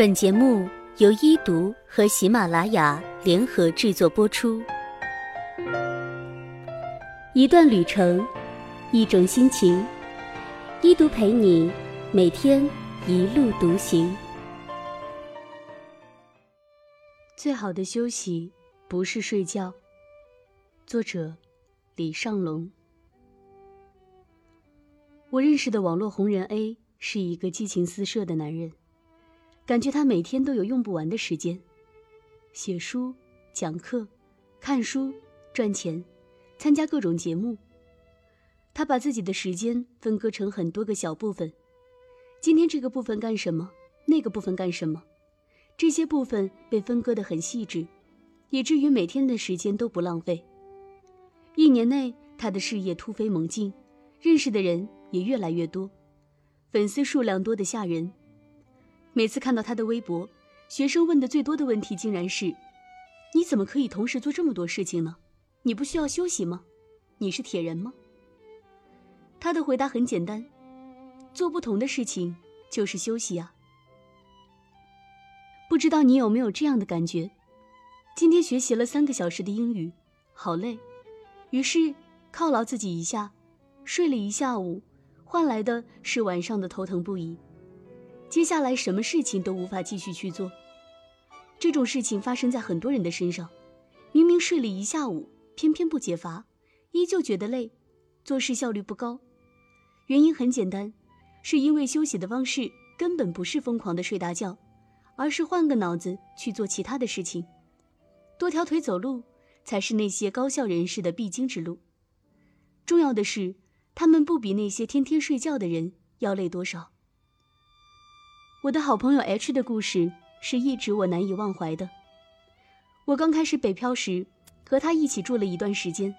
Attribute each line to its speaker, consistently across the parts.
Speaker 1: 本节目由一读和喜马拉雅联合制作播出。一段旅程，一种心情，一读陪你每天一路独行。最好的休息不是睡觉。作者：李尚龙。我认识的网络红人 A 是一个激情四射的男人。感觉他每天都有用不完的时间，写书、讲课、看书、赚钱、参加各种节目。他把自己的时间分割成很多个小部分，今天这个部分干什么，那个部分干什么，这些部分被分割得很细致，以至于每天的时间都不浪费。一年内，他的事业突飞猛进，认识的人也越来越多，粉丝数量多得吓人。每次看到他的微博，学生问的最多的问题竟然是：“你怎么可以同时做这么多事情呢？你不需要休息吗？你是铁人吗？”他的回答很简单：做不同的事情就是休息啊。不知道你有没有这样的感觉？今天学习了三个小时的英语，好累，于是犒劳自己一下，睡了一下午，换来的是晚上的头疼不已。接下来什么事情都无法继续去做，这种事情发生在很多人的身上。明明睡了一下午，偏偏不解乏，依旧觉得累，做事效率不高。原因很简单，是因为休息的方式根本不是疯狂的睡大觉，而是换个脑子去做其他的事情。多条腿走路才是那些高效人士的必经之路。重要的是，他们不比那些天天睡觉的人要累多少。我的好朋友 H 的故事是一直我难以忘怀的。我刚开始北漂时，和他一起住了一段时间。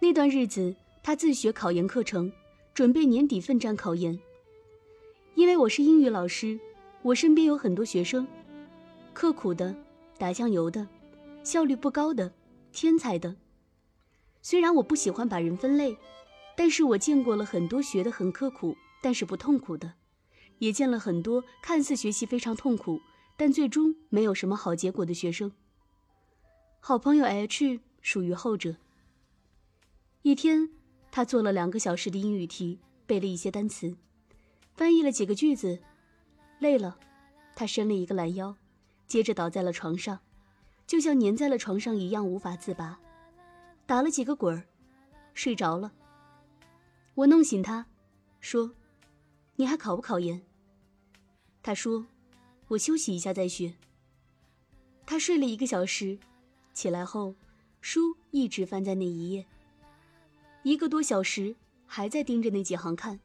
Speaker 1: 那段日子，他自学考研课程，准备年底奋战考研。因为我是英语老师，我身边有很多学生，刻苦的、打酱油的、效率不高的、天才的。虽然我不喜欢把人分类，但是我见过了很多学得很刻苦，但是不痛苦的。也见了很多看似学习非常痛苦，但最终没有什么好结果的学生。好朋友 H 属于后者。一天，他做了两个小时的英语题，背了一些单词，翻译了几个句子，累了，他伸了一个懒腰，接着倒在了床上，就像粘在了床上一样无法自拔，打了几个滚儿，睡着了。我弄醒他，说。你还考不考研？他说：“我休息一下再学。”他睡了一个小时，起来后，书一直翻在那一页。一个多小时还在盯着那几行看。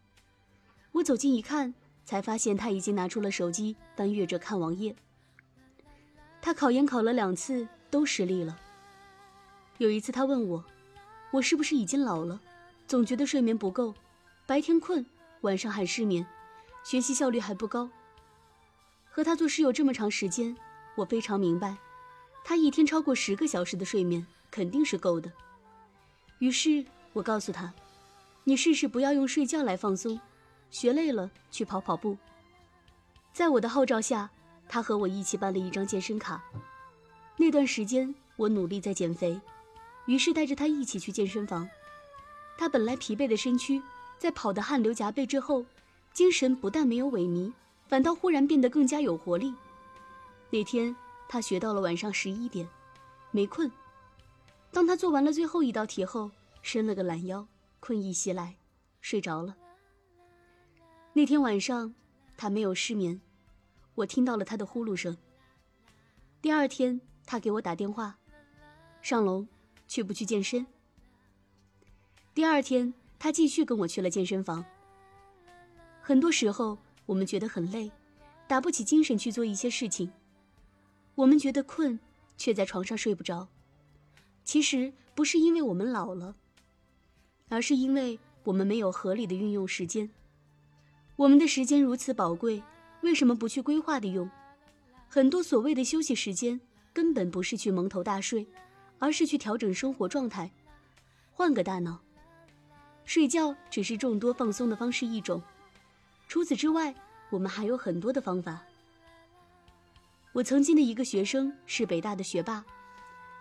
Speaker 1: 我走近一看，才发现他已经拿出了手机翻阅着看网页。他考研考了两次都失利了。有一次他问我：“我是不是已经老了？总觉得睡眠不够，白天困。”晚上还失眠，学习效率还不高。和他做室友这么长时间，我非常明白，他一天超过十个小时的睡眠肯定是够的。于是我告诉他：“你试试不要用睡觉来放松，学累了去跑跑步。”在我的号召下，他和我一起办了一张健身卡。那段时间我努力在减肥，于是带着他一起去健身房。他本来疲惫的身躯。在跑得汗流浃背之后，精神不但没有萎靡，反倒忽然变得更加有活力。那天他学到了晚上十一点，没困。当他做完了最后一道题后，伸了个懒腰，困意袭来，睡着了。那天晚上他没有失眠，我听到了他的呼噜声。第二天他给我打电话：“上楼，去不去健身？”第二天。他继续跟我去了健身房。很多时候，我们觉得很累，打不起精神去做一些事情。我们觉得困，却在床上睡不着。其实不是因为我们老了，而是因为我们没有合理的运用时间。我们的时间如此宝贵，为什么不去规划的用？很多所谓的休息时间，根本不是去蒙头大睡，而是去调整生活状态，换个大脑。睡觉只是众多放松的方式一种，除此之外，我们还有很多的方法。我曾经的一个学生是北大的学霸，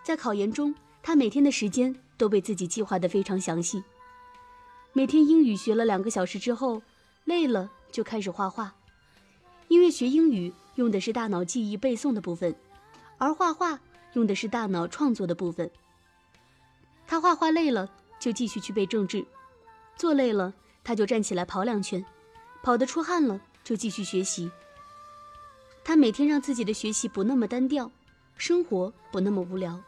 Speaker 1: 在考研中，他每天的时间都被自己计划的非常详细。每天英语学了两个小时之后，累了就开始画画，因为学英语用的是大脑记忆背诵的部分，而画画用的是大脑创作的部分。他画画累了就继续去背政治，做累了他就站起来跑两圈，跑得出汗了就继续学习。他每天让自己的学习不那么单调，生活不那么无聊。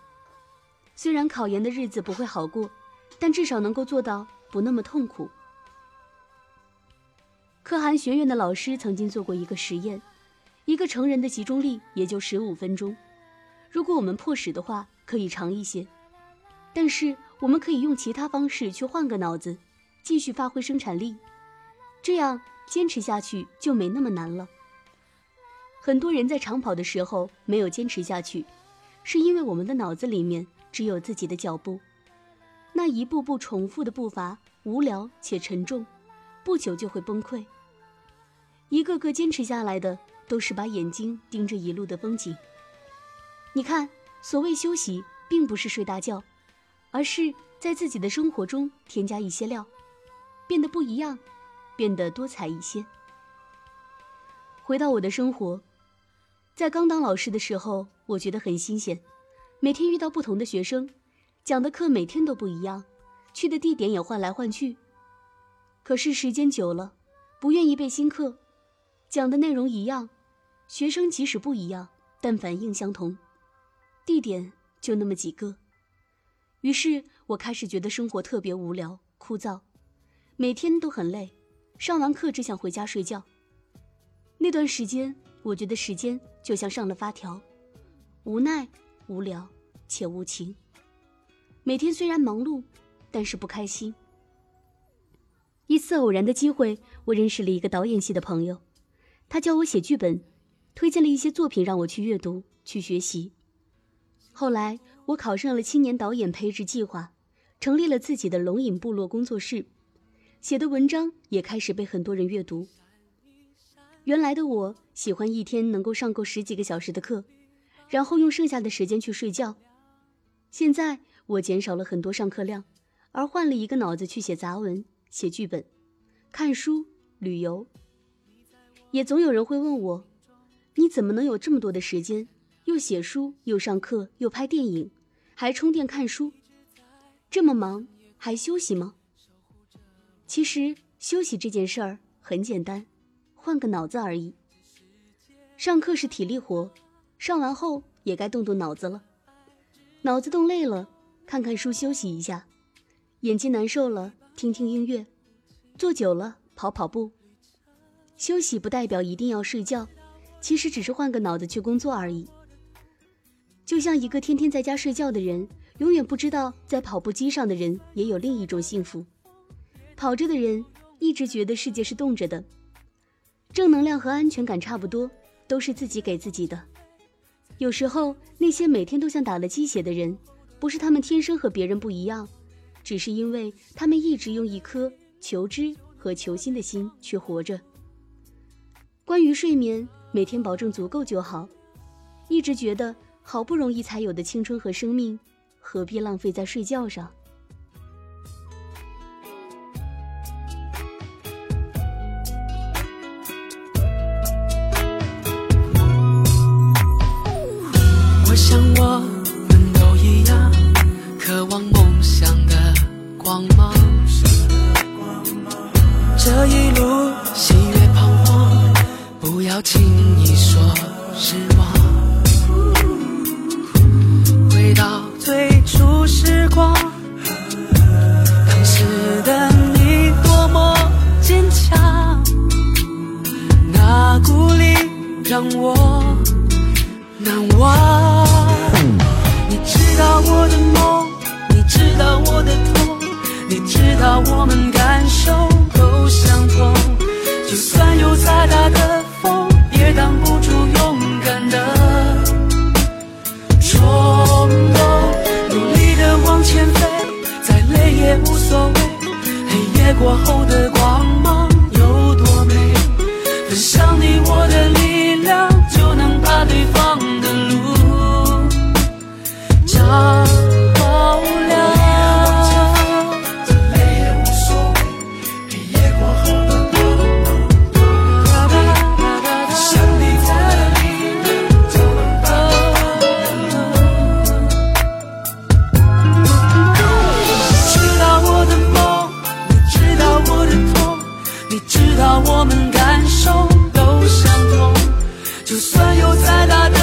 Speaker 1: 虽然考研的日子不会好过，但至少能够做到不那么痛苦。可汗学院的老师曾经做过一个实验，一个成人的集中力也就十五分钟，如果我们迫使的话，可以长一些。但是我们可以用其他方式去换个脑子，继续发挥生产力，这样坚持下去就没那么难了。很多人在长跑的时候没有坚持下去，是因为我们的脑子里面只有自己的脚步，那一步步重复的步伐无聊且沉重，不久就会崩溃。一个个坚持下来的，都是把眼睛盯着一路的风景。你看，所谓休息，并不是睡大觉，而是在自己的生活中添加一些料，变得不一样，变得多彩一些。回到我的生活。在刚当老师的时候，我觉得很新鲜，每天遇到不同的学生，讲的课每天都不一样，去的地点也换来换去。可是时间久了，不愿意背新课，讲的内容一样，学生即使不一样，但反应相同，地点就那么几个。于是我开始觉得生活特别无聊枯燥，每天都很累，上完课只想回家睡觉。那段时间。我觉得时间就像上了发条，无奈、无聊且无情。每天虽然忙碌，但是不开心。一次偶然的机会，我认识了一个导演系的朋友，他教我写剧本，推荐了一些作品让我去阅读、去学习。后来我考上了青年导演培植计划，成立了自己的龙影部落工作室，写的文章也开始被很多人阅读。原来的我。喜欢一天能够上够十几个小时的课，然后用剩下的时间去睡觉。现在我减少了很多上课量，而换了一个脑子去写杂文、写剧本、看书、旅游。也总有人会问我，你怎么能有这么多的时间，又写书，又上课，又拍电影，还充电看书？这么忙还休息吗？其实休息这件事儿很简单，换个脑子而已。上课是体力活，上完后也该动动脑子了。脑子动累了，看看书休息一下；眼睛难受了，听听音乐；坐久了，跑跑步。休息不代表一定要睡觉，其实只是换个脑子去工作而已。就像一个天天在家睡觉的人，永远不知道在跑步机上的人也有另一种幸福。跑着的人一直觉得世界是动着的，正能量和安全感差不多。都是自己给自己的。有时候，那些每天都像打了鸡血的人，不是他们天生和别人不一样，只是因为他们一直用一颗求知和求新的心去活着。关于睡眠，每天保证足够就好。一直觉得好不容易才有的青春和生命，何必浪费在睡觉上？
Speaker 2: 像我。到我们感受都相同就算有再大的风也挡不住勇敢的。冲动努力的往前飞再累也无所谓黑夜过后的光知道我们感受都相同就算有再大的